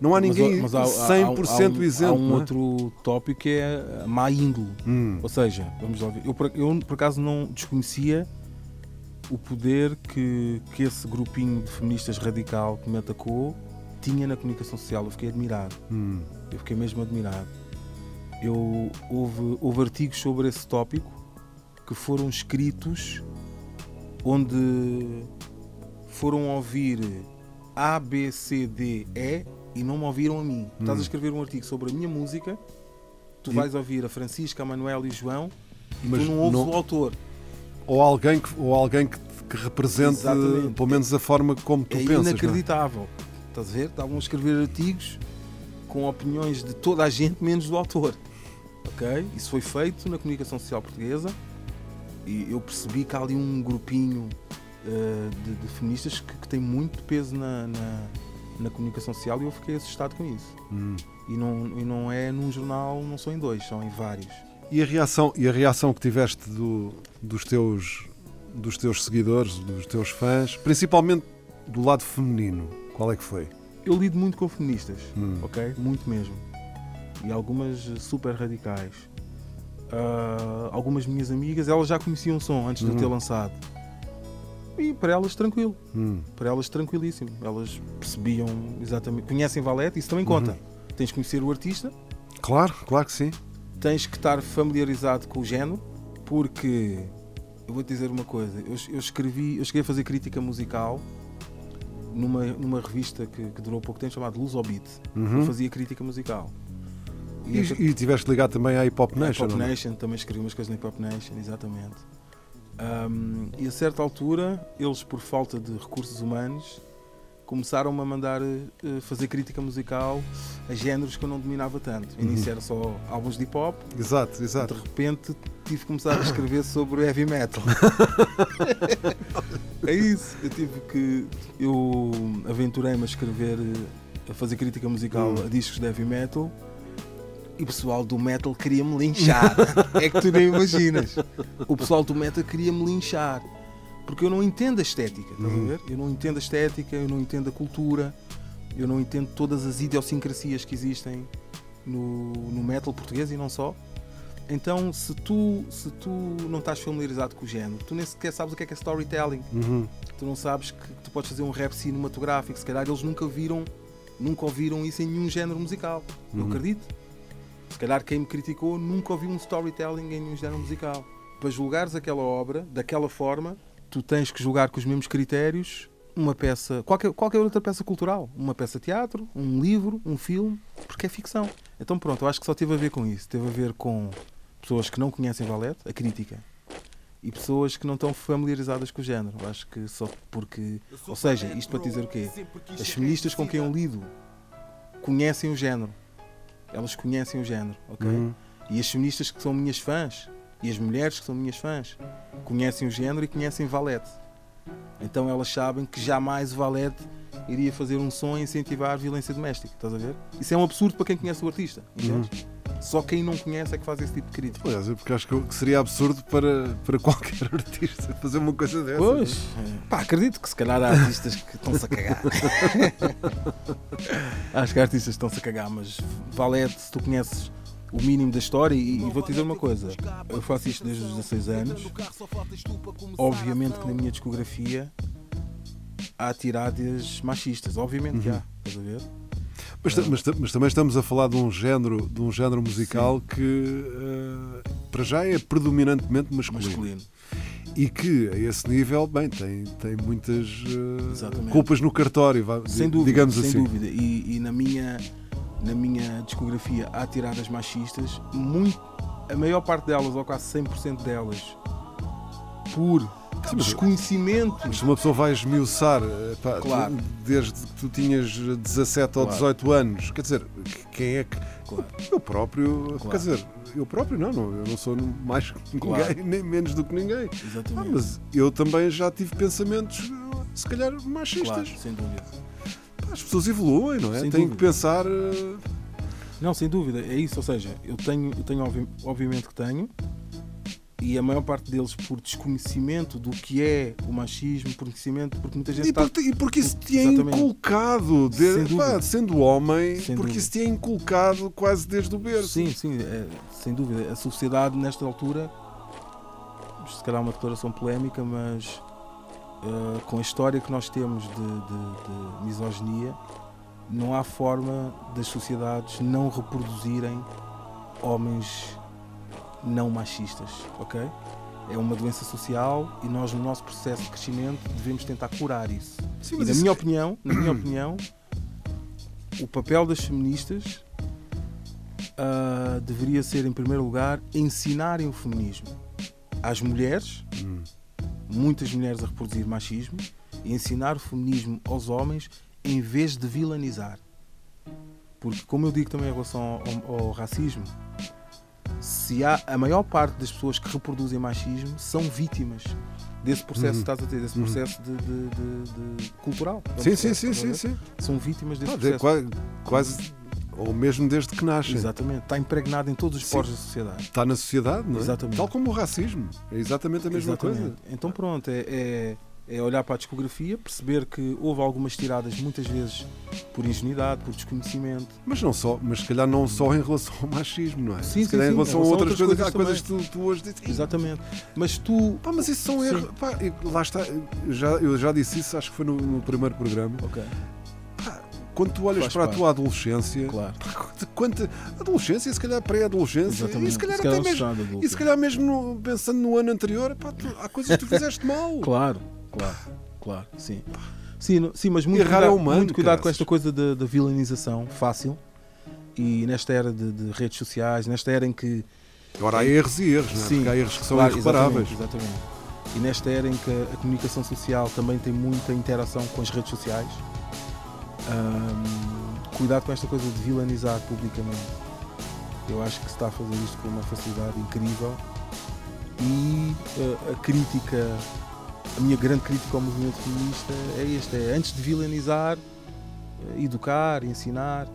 S2: Não há
S3: Mas,
S2: ninguém
S3: mas há- há-
S2: 100%
S3: há, um-
S2: isento.
S3: Há um
S2: é?
S3: outro tópico que é a má índole.
S2: Hum,
S3: Ou seja, vamos lá ver. Eu, por- eu, por acaso não desconhecia o poder que, que esse grupinho de feministas radical que me atacou tinha na comunicação social. Eu fiquei admirado.
S2: hum,
S3: Eu fiquei mesmo admirado. Eu, houve, houve artigos sobre esse tópico que foram escritos onde foram ouvir A, B, C, D, E e não me ouviram a mim. Tu Estás a escrever um artigo sobre a minha música, tu
S2: E-
S3: vais ouvir a Francisca, a Manuel e o João E
S2: Mas
S3: tu não ouves
S2: não-
S3: o autor.
S2: Ou alguém que, ou alguém que, que represente
S3: Exatamente.
S2: pelo menos a forma como tu
S3: é
S2: pensas. é?
S3: inacreditável. Estás a ver? Estavam a escrever artigos com opiniões de toda a gente, menos do autor. Ok? Isso foi feito na comunicação social portuguesa e eu percebi que há ali um grupinho eh, de, de feministas que, que tem muito peso na, na, na comunicação social e eu fiquei assustado com isso.
S2: Hum.
S3: E não, e não é num jornal, não são em dois, são em vários.
S2: E a reação, e a reação que tiveste do- dos, teus, dos teus seguidores, dos teus fãs, principalmente do lado feminino, qual é que foi?
S3: Eu lido muito com feministas,
S2: Hum.
S3: ok? Muito mesmo. E algumas super radicais. Ah, algumas minhas amigas, elas já conheciam o som antes de eu ter
S2: Uhum.
S3: lançado. E para elas, tranquilo.
S2: Hum.
S3: Para elas, tranquilíssimo. Elas percebiam exatamente. Conhecem Valete, isso também conta.
S2: Uhum.
S3: Tens que conhecer o artista,
S2: Claro, claro que sim.
S3: tens que estar familiarizado com o género, porque eu vou te dizer uma coisa, eu, eu escrevi, eu cheguei a fazer crítica musical numa, numa revista que, que durou pouco tempo chamada Luz ao Beat.
S2: Uhum.
S3: Eu fazia crítica musical.
S2: E,
S3: essa-
S2: e tiveste ligado também à Hip Hop
S3: a
S2: Nation? Não é?
S3: Nation, também escrevi umas coisas na Pop Nation, exatamente. Um, e a certa altura, eles, por falta de recursos humanos, começaram-me a mandar eh, fazer crítica musical a géneros que eu não dominava tanto.
S2: Uhum.
S3: Início era só álbuns de hip hop,
S2: Exato, exato.
S3: de repente tive que começar a escrever sobre heavy metal. é isso, eu tive que. Eu aventurei-me a escrever, eh, a fazer crítica musical
S2: Hum.
S3: a discos de heavy metal e o pessoal do metal queria-me linchar. é que tu nem imaginas. O pessoal do metal queria-me linchar. Porque eu não entendo a estética, estás
S2: Uhum.
S3: a ver? Eu não entendo a estética, eu não entendo a cultura, eu não entendo todas as idiosincrasias que existem no, no metal português e não só. Então, se tu, se tu não estás familiarizado com o género, tu nem sequer sabes o que é que é storytelling.
S2: Uhum.
S3: Tu não sabes que tu podes fazer um rap cinematográfico. Se calhar eles nunca viram, nunca ouviram isso em nenhum género musical. Eu
S2: Uhum.
S3: acredito. Se calhar quem me criticou nunca ouviu um storytelling em nenhum género musical. Para julgares aquela obra daquela forma, tu tens que julgar com os mesmos critérios uma peça, qualquer, qualquer outra peça cultural. Uma peça de teatro, um livro, um filme, porque é ficção. Então pronto, eu acho que só teve a ver com isso. Teve a ver com pessoas que não conhecem Valete, a crítica, e pessoas que não estão familiarizadas com o género. Eu acho que só porque. Ou seja, isto para te dizer o quê? As feministas com quem eu lido conhecem o género. Elas conhecem o género, ok?
S2: Uhum.
S3: E as feministas que são minhas fãs, e as mulheres que são minhas fãs, conhecem o género e conhecem Valete. Então elas sabem que jamais o Valete iria fazer um som a incentivar a violência doméstica, estás a ver? Isso é um absurdo para quem conhece o artista, entendes? Só quem não conhece é que faz esse tipo de crítica.
S2: Aliás, eu porque acho que seria absurdo para, para qualquer artista fazer uma coisa dessa.
S3: Pois, é. pá, acredito que se calhar há artistas que estão-se a cagar. Acho que há artistas que estão-se a cagar, mas Valete, se tu conheces o mínimo da história, e, e vou-te dizer uma coisa: eu faço isto desde os 16 anos. Obviamente que na minha discografia há tiradas machistas, obviamente que há, estás a ver?
S2: Mas, mas mas também estamos a falar de um género, de um género musical que eh, para já é predominantemente masculino.
S3: Masculino.
S2: E que a esse nível, bem, tem, tem muitas
S3: Exatamente.
S2: culpas no cartório,
S3: Sem dúvida,
S2: digamos
S3: sem
S2: assim.
S3: dúvida. E, e na, minha, na minha discografia há tiradas machistas, muito, a maior parte delas, ou quase 100% delas, por
S2: mas-
S3: desconhecimento.
S2: Mas uma pessoa vai esmiuçar eh, pá,
S3: Claro.
S2: desde que tu tinhas 17 ou
S3: Claro.
S2: 18 anos, quer dizer, quem é que.
S3: Claro.
S2: Eu próprio,
S3: Claro.
S2: quer dizer, eu próprio não, não, eu não sou mais que
S3: Claro.
S2: ninguém, nem menos do que ninguém. Ah,
S3: Exatamente.
S2: mas eu também já tive pensamentos, se calhar, machistas.
S3: Claro, sem dúvida.
S2: As pessoas evoluem, não é?
S3: Sem
S2: Têm
S3: dúvida.
S2: que pensar. eh,
S3: Não, sem dúvida, é isso. Ou seja, eu tenho, eu tenho obvi- obviamente que tenho, e a maior parte deles por desconhecimento do que é o machismo, por conhecimento, porque muita gente
S2: E,
S3: está.
S2: porque, e porque isso te é inculcado, de- pá, sendo homem,
S3: Sem
S2: porque
S3: dúvida.
S2: isso te é inculcado quase desde o berço.
S3: Sim, sim, é, sem dúvida. A sociedade, nesta altura, se calhar é uma declaração polémica, mas eh, com a história que nós temos de, de- de misoginia, não há forma das sociedades não reproduzirem homens não machistas, ok? É uma doença social e nós, no nosso processo de crescimento, devemos tentar curar isso.
S2: Sim,
S3: E na
S2: isso-
S3: minha opinião, na minha opinião, o papel das feministas ah, deveria ser, em primeiro lugar, ensinarem o feminismo. às mulheres,
S2: Hum.
S3: muitas mulheres a reproduzir machismo, e ensinar o feminismo aos homens em vez de vilanizar. Porque, como eu digo também em relação ao, ao- ao racismo, se há a maior parte das pessoas que reproduzem machismo são vítimas desse processo que estás a ter, desse processo de, de- de- de- cultural.
S2: Uhum. Sim, sim,
S3: processo,
S2: sim, sim, sim.
S3: São vítimas desse
S2: de-
S3: processo.
S2: quase, quase, ou mesmo desde que nascem.
S3: Exatamente. Está impregnado em todos os
S2: Sim.
S3: poros da sociedade.
S2: Está na sociedade, não é?
S3: Exatamente.
S2: Tal como o racismo. É exatamente a mesma
S3: Exatamente.
S2: coisa.
S3: Então pronto, é, é- é olhar para a discografia, perceber que houve algumas tiradas, muitas vezes por ingenuidade, por desconhecimento.
S2: Mas não só, mas se calhar não só em relação ao machismo, não é?
S3: Sim,
S2: se
S3: sim,
S2: calhar em
S3: sim,
S2: relação
S3: em
S2: a
S3: relação a
S2: outras
S3: outras
S2: coisas, há
S3: coisas
S2: coisas que tu, tu hoje dizes. "Ih,
S3: Exatamente. Mas tu.
S2: Pá, mas isso são
S3: Sim.
S2: erros. Pá, lá está, eu já, eu já disse isso, acho que foi no, no primeiro programa.
S3: Ok,
S2: Quando tu olhas
S3: Faz
S2: para a
S3: parte.
S2: tua adolescência,
S3: claro.
S2: de quanta adolescência, se calhar pré-adolescência, e se calhar
S3: Se calhar
S2: até
S3: um
S2: mesmo, e se calhar mesmo no- pensando no ano anterior, pá, tu- há coisas que tu fizeste mal.
S3: Claro, claro, claro, sim. Sim, sim mas muito
S2: Errar
S3: cuidado,
S2: é humano,
S3: muito cuidado com esta coisa da vilanização fácil. E nesta era de, de redes sociais, nesta era em que
S2: Agora há erros e erros, é?
S3: Sim,
S2: Porque há erros que são
S3: Claro,
S2: irreparáveis.
S3: Exatamente, exatamente. E nesta era em que a, a comunicação social também tem muita interação com as redes sociais, hum, cuidado com esta coisa de vilanizar publicamente. Eu acho que se está a fazer isto com uma facilidade incrível e uh, a crítica, a minha grande crítica ao movimento feminista é esta, é antes de vilanizar, eh, educar, ensinar,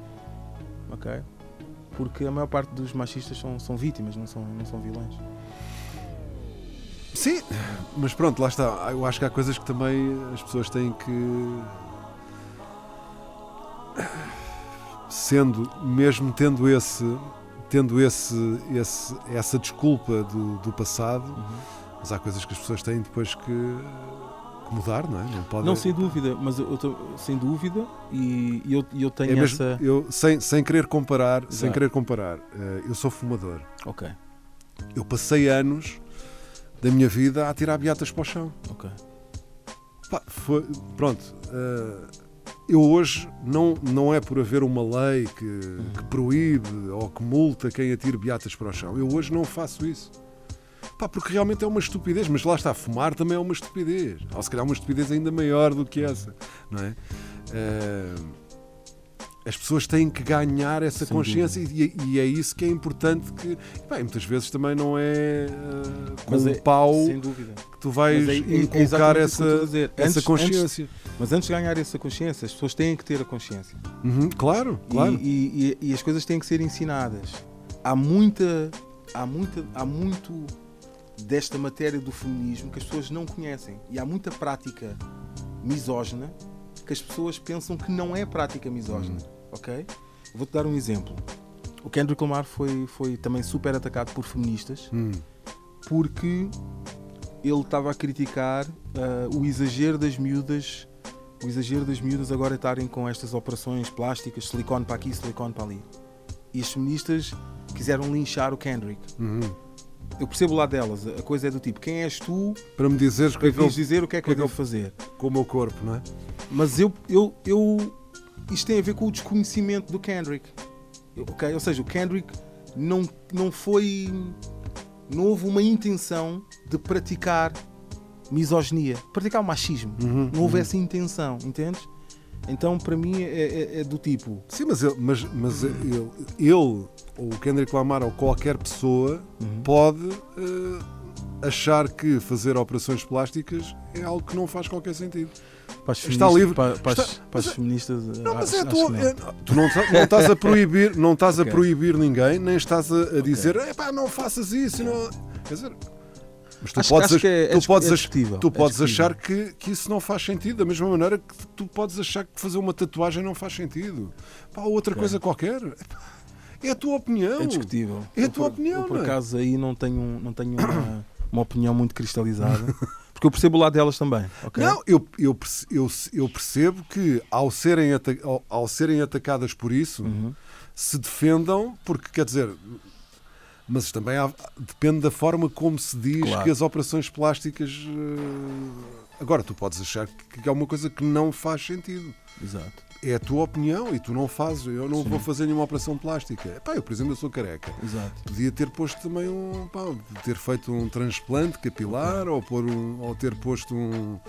S3: ok? Porque a maior parte dos machistas são, são vítimas, não são, não são vilões.
S2: Sim, mas pronto, lá está. Eu acho que há coisas que também as pessoas têm que. Sendo, mesmo tendo esse. Tendo esse, esse, essa desculpa do, do passado,
S3: Uhum.
S2: Mas há coisas que as pessoas têm depois que, mudar, não é? Não, pode,
S3: Não, sem dúvida, mas eu, sem dúvida, e eu, eu
S2: é
S3: tenho
S2: mesmo,
S3: essa.
S2: eu, sem, sem querer comparar, sem
S3: Exato.
S2: querer comparar, eh, eu sou fumador.
S3: Ok,
S2: Eu passei anos da minha vida a tirar beatas para o chão.
S3: ok.
S2: Pá, foi- pronto. eh, eu hoje não, não é por haver uma lei que, que proíbe ou que multa quem atire beatas para o chão. Eu hoje não faço isso. Pá, porque realmente é uma estupidez, mas lá está, fumar também é uma estupidez. Ou se calhar uma estupidez ainda maior do que essa, não é? Eh, as pessoas têm que ganhar essa
S3: Sem
S2: consciência e, e é isso que é importante que bem, muitas vezes também não é eh, com o
S3: é-
S2: pau que tu vais
S3: é- é- é
S2: inculcar
S3: a
S2: essa,
S3: dizer.
S2: essa
S3: Antes-
S2: consciência.
S3: Mas antes de ganhar essa consciência, as pessoas têm que ter a consciência.
S2: Uhum, claro,
S3: E-
S2: claro.
S3: E, e- e as coisas têm que ser ensinadas. Há muita, há muita, há muito desta matéria do feminismo que as pessoas não conhecem. E há muita prática misógina que as pessoas pensam que não é prática misógina. Ok? Vou-te dar um exemplo. O Kendrick Lamar foi, foi também super atacado por feministas
S2: Hum,
S3: porque ele estava a criticar ah, o exagero das miúdas, o exagero das miúdas agora estarem com estas operações plásticas, silicone para aqui, silicone para ali. E as feministas quiseram linchar o Kendrick.
S2: uhum.
S3: Eu percebo lá delas, a coisa é do tipo, quem és tu
S2: Para me dizeres que é eu,
S3: dizer o que é que eu
S2: que é que
S3: devo fazer?
S2: com o meu corpo, não é?
S3: Mas eu, eu, eu. Isto tem a ver com o desconhecimento do Kendrick. Ok? Ou seja, o Kendrick não, não foi. Não houve uma intenção de praticar misoginia, praticar o machismo.
S2: Uhum,
S3: não houve essa intenção, entendes? Então, para mim, é, é- é do tipo.
S2: Sim, mas, ele, mas, mas ele, ele, ou o Kendrick Lamar, ou qualquer pessoa,
S3: Uhum.
S2: pode eh, achar que fazer operações plásticas é algo que não faz qualquer sentido.
S3: Para as
S2: Está livre.
S3: Para, para as,
S2: Está-
S3: para as
S2: é-
S3: feministas.
S2: Não, mas é
S3: não.
S2: é- tu não, não estás a proibir, não estás
S3: Ok.
S2: a proibir ninguém, nem estás a, a dizer, não faças isso. Não... Quer dizer, mas tu
S3: Acho-
S2: podes,
S3: acho é- é
S2: tu
S3: dis-
S2: podes,
S3: é discutível,
S2: tu
S3: é
S2: podes achar que, que isso não faz sentido, da mesma maneira que tu podes achar que fazer uma tatuagem não faz sentido. Pá, outra coisa qualquer. É a tua opinião.
S3: É discutível.
S2: É a
S3: Eu,
S2: tua
S3: por-
S2: opinião,
S3: Eu, por
S2: é?
S3: acaso, aí não tenho, não tenho uma, uma opinião muito cristalizada. Porque eu percebo o lado delas também. ok?
S2: Não, eu, eu, eu, eu percebo que ao serem, ao, ao serem atacadas por isso,
S3: Uhum.
S2: se defendam, porque quer dizer, mas também há- depende da forma como se diz
S3: Claro.
S2: que as operações plásticas. eh, Agora, tu podes achar que é uma coisa que não faz sentido.
S3: Exato.
S2: É a tua opinião e tu não fazes. Eu não vou fazer nenhuma operação plástica. Epá, eu, por exemplo, eu sou careca.
S3: Exato.
S2: Podia ter posto também um. pá, ter feito um transplante capilar ou, pôr um, ou ter posto um,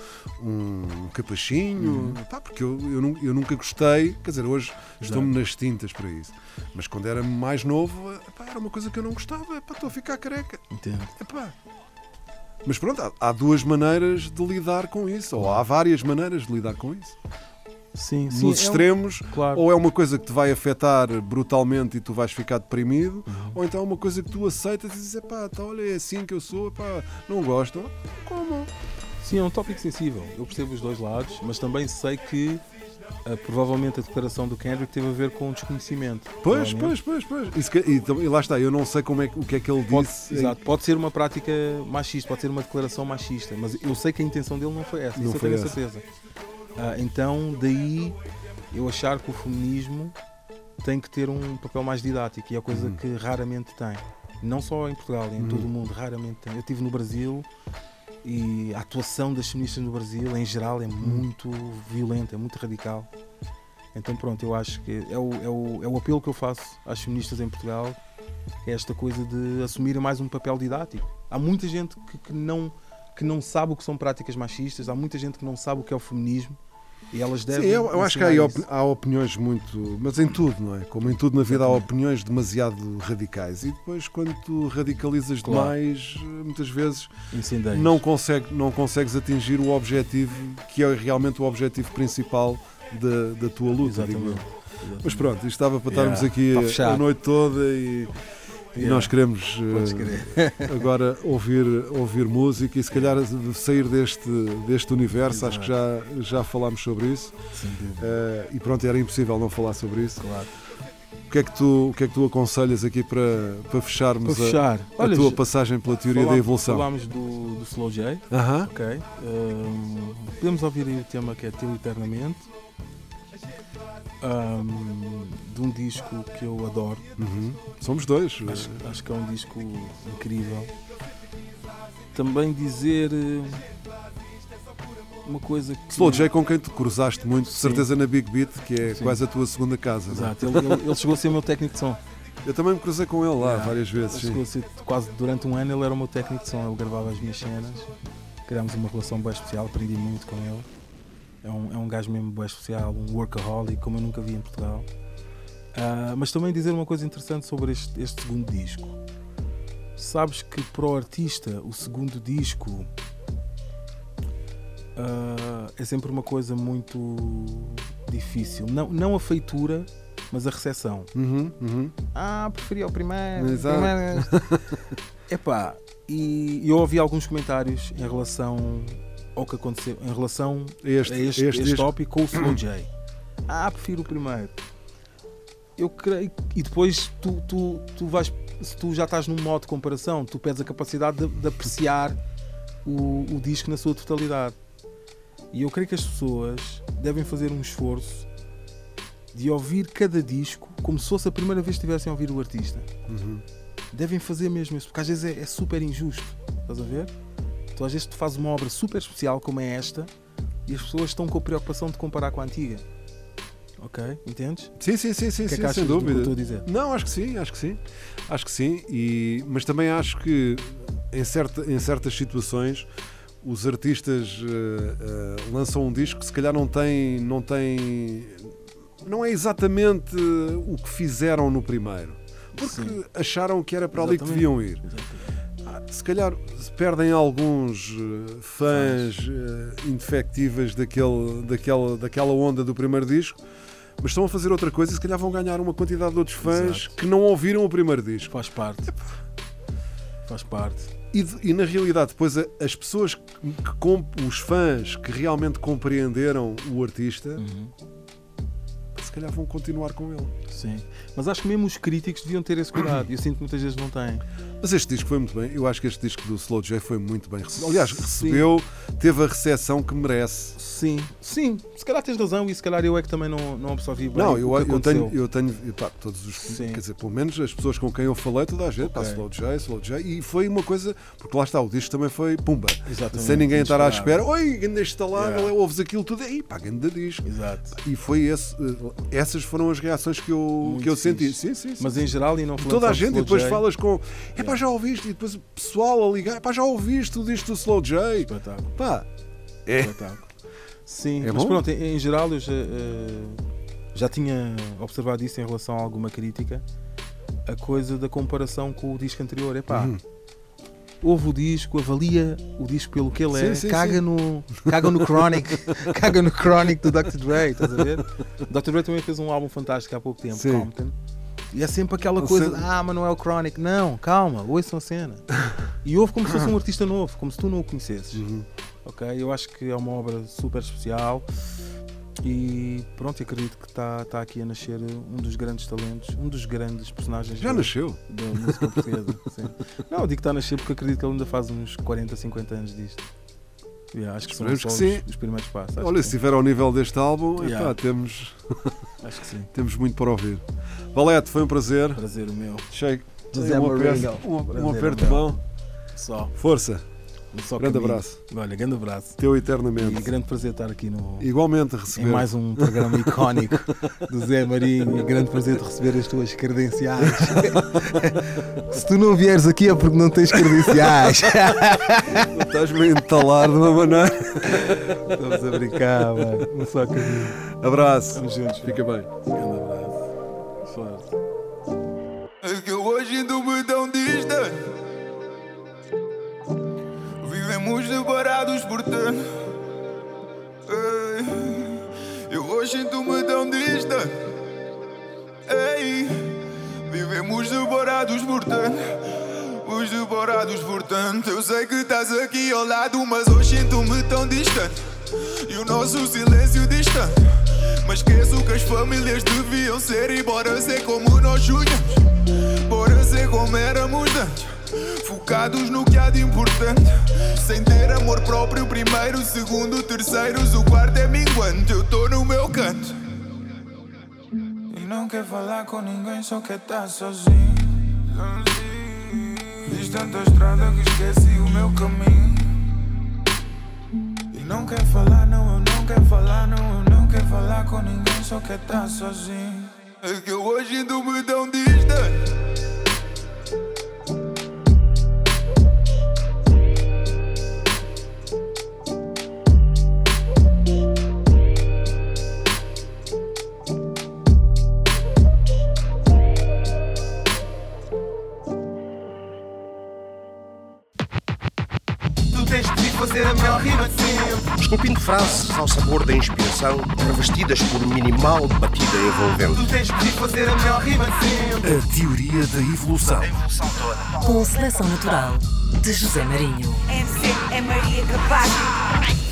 S2: um capachinho. Pá, porque eu, eu, eu nunca gostei. Quer dizer, hoje estou-me nas tintas para isso. Mas quando era mais novo, epá, era uma coisa que eu não gostava. Epá, estou a ficar careca.
S3: Entendo.
S2: Epá. Mas pronto, há, há duas maneiras de lidar com isso, ou há várias maneiras de lidar com isso.
S3: Sim, sim.
S2: Nos
S3: é um-
S2: extremos,
S3: claro.
S2: ou é uma coisa que te vai afetar brutalmente e tu vais ficar deprimido,
S3: Uhum.
S2: ou então é uma coisa que tu aceitas e dizes: pá, tá, olha, é assim que eu sou, epá, não gosto. Como?
S3: Sim, é um tópico sensível. Eu percebo os dois lados, mas também sei que ah, provavelmente a declaração do Kendrick teve a ver com desconhecimento.
S2: Pois,
S3: Provavelmente.
S2: pois, pois, pois. E, se ca- e e lá está, eu não sei como é, que- o que é que ele
S3: Pode,
S2: disse.
S3: exato, pode ser uma prática machista, pode ser uma declaração machista, mas eu sei que a intenção dele não foi essa,
S2: Não
S3: isso
S2: foi
S3: eu tenho
S2: essa.
S3: certeza. Ah, então, daí eu achar que o feminismo tem que ter um papel mais didático e é coisa
S2: Uhum.
S3: que raramente tem. Não só em Portugal, em todo o mundo, raramente tem. Eu estive no Brasil e a atuação das feministas no Brasil, em geral, é muito violenta, é muito radical. Então, pronto, eu acho que é o, é o, é o apelo que eu faço às feministas em Portugal é esta coisa de assumirem mais um papel didático. Há muita gente que, que não, que não sabe o que são práticas machistas, há muita gente que não sabe o que é o feminismo e elas devem.
S2: Sim, eu, eu acho que há, op- há opiniões muito. Mas em tudo, não é? Como em tudo na vida há opiniões demasiado radicais. E depois, quando tu radicalizas
S3: Claro.
S2: demais, muitas vezes não, consegue, não consegues atingir o objetivo que é realmente o objetivo principal da, da tua luta. digo eu.
S3: Exatamente.
S2: Mas pronto, isto estava para estarmos
S3: Yeah,
S2: aqui
S3: fechar.
S2: a noite toda e, e
S3: Yeah.
S2: nós queremos eh,
S3: crer.
S2: agora ouvir, ouvir música e se calhar sair deste, deste universo. Acho que já, já falámos sobre isso. Eh, e pronto, era impossível não falar sobre isso.
S3: claro.
S2: O que é que tu, o que é que tu aconselhas aqui para, para fecharmos
S3: Para
S2: a-
S3: fechar,
S2: a,
S3: olha,
S2: tua passagem pela teoria
S3: falá-
S2: da evolução?
S3: Falámos do, do Slow J,
S2: Aham.
S3: ok. Ahm, podemos ouvir aí o tema que é Teu Eternamente. Ahm, de um disco que eu adoro.
S2: Uhum. Somos dois.
S3: Acho, acho que é um disco incrível. Também dizer eh, uma coisa que.
S2: Slow J com quem tu cruzaste muito, de certeza na Big Beat, que é
S3: Sim.
S2: quase a tua segunda casa. é?
S3: Exato, ele, ele- ele chegou a ser o meu técnico de som.
S2: Eu também me cruzei com ele lá
S3: Yeah.
S2: várias vezes.
S3: Ser quase durante um ano, ele era o meu técnico de som. Ele gravava as minhas cenas. Criámos uma relação bem especial, aprendi muito com ele. É um, é um gajo mesmo bem especial, um workaholic, como eu nunca vi em Portugal. Ah, mas também dizer uma coisa interessante sobre este, este segundo disco. Sabes que para o artista o segundo disco ah, é sempre uma coisa muito difícil. Não, não a feitura, mas a recepção.
S2: Uhum, uhum.
S3: Ah, preferia o primeiro.
S2: Exato.
S3: primeiro. Epá, e eu ouvi alguns comentários em relação ao que aconteceu, em relação
S2: Este,
S3: a este,
S2: este
S3: este tópico com o Slow J. Ah, prefiro o primeiro. Eu creio que- e depois tu, tu, tu vais, se tu já estás num modo de comparação, tu pedes a capacidade de, de apreciar o, o disco na sua totalidade. E eu creio que as pessoas devem fazer um esforço de ouvir cada disco como se fosse a primeira vez que estivessem a ouvir o artista.
S2: Uhum.
S3: Devem fazer mesmo isso, porque às vezes é, é super injusto. Estás a ver? Tu às vezes tu fazes uma obra super especial como é esta e as pessoas estão com a preocupação de comparar com a antiga. Ok? Entendes?
S2: Sim, sim, sim, sim,
S3: que é
S2: sim,
S3: que achas
S2: sem dúvida.
S3: estou a dizer?
S2: Não, acho que sim, acho que sim. Acho que sim, e, mas também acho que em, certa, em certas situações os artistas eh, eh, lançam um disco que se calhar não tem, não tem. não é exatamente o que fizeram no primeiro. Porque
S3: Sim.
S2: acharam que era para ali que
S3: Exatamente.
S2: deviam ir. Ah, Se calhar se perdem alguns eh, fãs eh, indefectíveis daquele, daquela, daquela onda do primeiro disco, mas estão a fazer outra coisa e se calhar vão ganhar uma quantidade de outros fãs
S3: Exato.
S2: que não ouviram o primeiro disco.
S3: Faz parte. Faz parte.
S2: E, de- e na realidade, depois as pessoas que, que os fãs que realmente compreenderam o artista,
S3: Uhum.
S2: se calhar vão continuar com ele.
S3: Sim. Mas acho que mesmo os críticos deviam ter esse cuidado. E eu sinto que muitas vezes não têm.
S2: Mas este disco foi muito bem. Eu acho que este disco do Slow J foi muito bem recebido. Aliás,
S3: Sim.
S2: recebeu, teve a recepção que merece.
S3: Sim, sim. Se calhar tens razão e se calhar eu é que também não, não absorvi bem
S2: Não,
S3: o
S2: eu,
S3: que
S2: eu tenho, eu tenho pá, todos os.
S3: Sim.
S2: Quer dizer, pelo menos as pessoas com quem eu falei, toda a gente, pá,
S3: Ok.
S2: Slow J, Slow J, e foi uma coisa, porque lá está, o disco também foi pumba.
S3: Exatamente,
S2: Sem ninguém estar à espera, oi, ganda instalado,
S3: Yeah.
S2: ouves aquilo tudo, e pá, ganda disco.
S3: Exato.
S2: E foi esse, eh, essas foram as reações que eu,
S3: Muito
S2: que eu senti. Sim, sim, sim.
S3: Mas em geral, e não falando
S2: Toda a gente, e depois falas com. Pá, já ouviste? E depois o pessoal a ligar, é pá, já ouviste o disco do Slow J?
S3: Espetáculo.
S2: Pá, é.
S3: Espetáculo. Sim,
S2: É
S3: mas
S2: bom?
S3: pronto, em, em geral eu já, eh, já tinha observado isso em relação a alguma crítica. A coisa da comparação com o disco anterior. Epá,
S2: Uhum.
S3: ouve o disco, avalia o disco pelo que ele é,
S2: Sim, sim,
S3: caga,
S2: sim.
S3: No, caga no Chronic, caga no Chronic do Dr. Dre, estás a ver? O Dr. Dre também fez um álbum fantástico há pouco tempo,
S2: Sim.
S3: Compton. E é sempre aquela coisa, ah, mas não é o Chronic. Não, calma, ouçam a cena. E ouve como se fosse um artista novo, como se tu não o conhecesses.
S2: Uhum.
S3: Ok? Eu acho que é uma obra super especial e pronto, eu acredito que está tá aqui a nascer um dos grandes talentos, um dos grandes personagens
S2: Já
S3: da,
S2: nasceu.
S3: da música portuguesa. Não, eu digo que está a nascer porque acredito que ele ainda faz uns 40, 50 anos disto. Yeah, acho que são
S2: Esperemos
S3: só
S2: que
S3: os,
S2: sim.
S3: os primeiros passos.
S2: Olha, se estiver ao nível deste álbum, epá,
S3: Yeah.
S2: temos,
S3: Acho que sim.
S2: temos muito para ouvir. Valete, foi um prazer.
S3: Prazer o meu. José
S2: um aperto, um, um aperto mão.
S3: Só.
S2: Força.
S3: Um só
S2: Grande
S3: caminho.
S2: abraço.
S3: Olha, grande abraço.
S2: Teu
S3: E
S2: eternamente.
S3: grande prazer estar aqui no,
S2: Igualmente a
S3: em
S2: receber.
S3: mais um programa icónico do Zé Marinho. E grande prazer de receber as tuas credenciais. Se tu não vieres aqui é porque não tens credenciais.
S2: Estás-me a entalar de uma maneira.
S3: Estamos a brincar, mano. Um só caminho.
S2: Abraço.
S3: Estamos juntos.
S2: Fica bem.
S3: Grande abraço. Forte.
S6: É que hoje ainda me tão distante Vivemos separados por Ei, Eu hoje sinto-me tão distante Ei, Vivemos separados por tanto Os separados por tanto. Eu sei que estás aqui ao lado Mas hoje sinto-me tão distante. E o nosso silêncio distante. Mas esqueço que as famílias deviam ser E bora ser como nós sonhamos Bora ser como éramos antes Focados no que há de importante. Sem ter amor próprio Primeiro, segundo, terceiros O quarto é minguante. Eu tô no meu canto. E não quer falar com ninguém Só quer estar sozinho. Fiz tanta estrada que esqueci o meu caminho. E não quer falar, não, eu não quero falar, não, eu não quero falar com ninguém, só quer estar sozinho. É que hoje ainda me tão distante.
S7: Esculpindo frases ao sabor da inspiração, revestidas por minimal batida envolvente.
S6: Tu tens de fazer a melhor rima de sempre.
S2: A teoria da evolução.
S8: Com seleção natural de José Marinho.
S9: MC é Maria Capaz.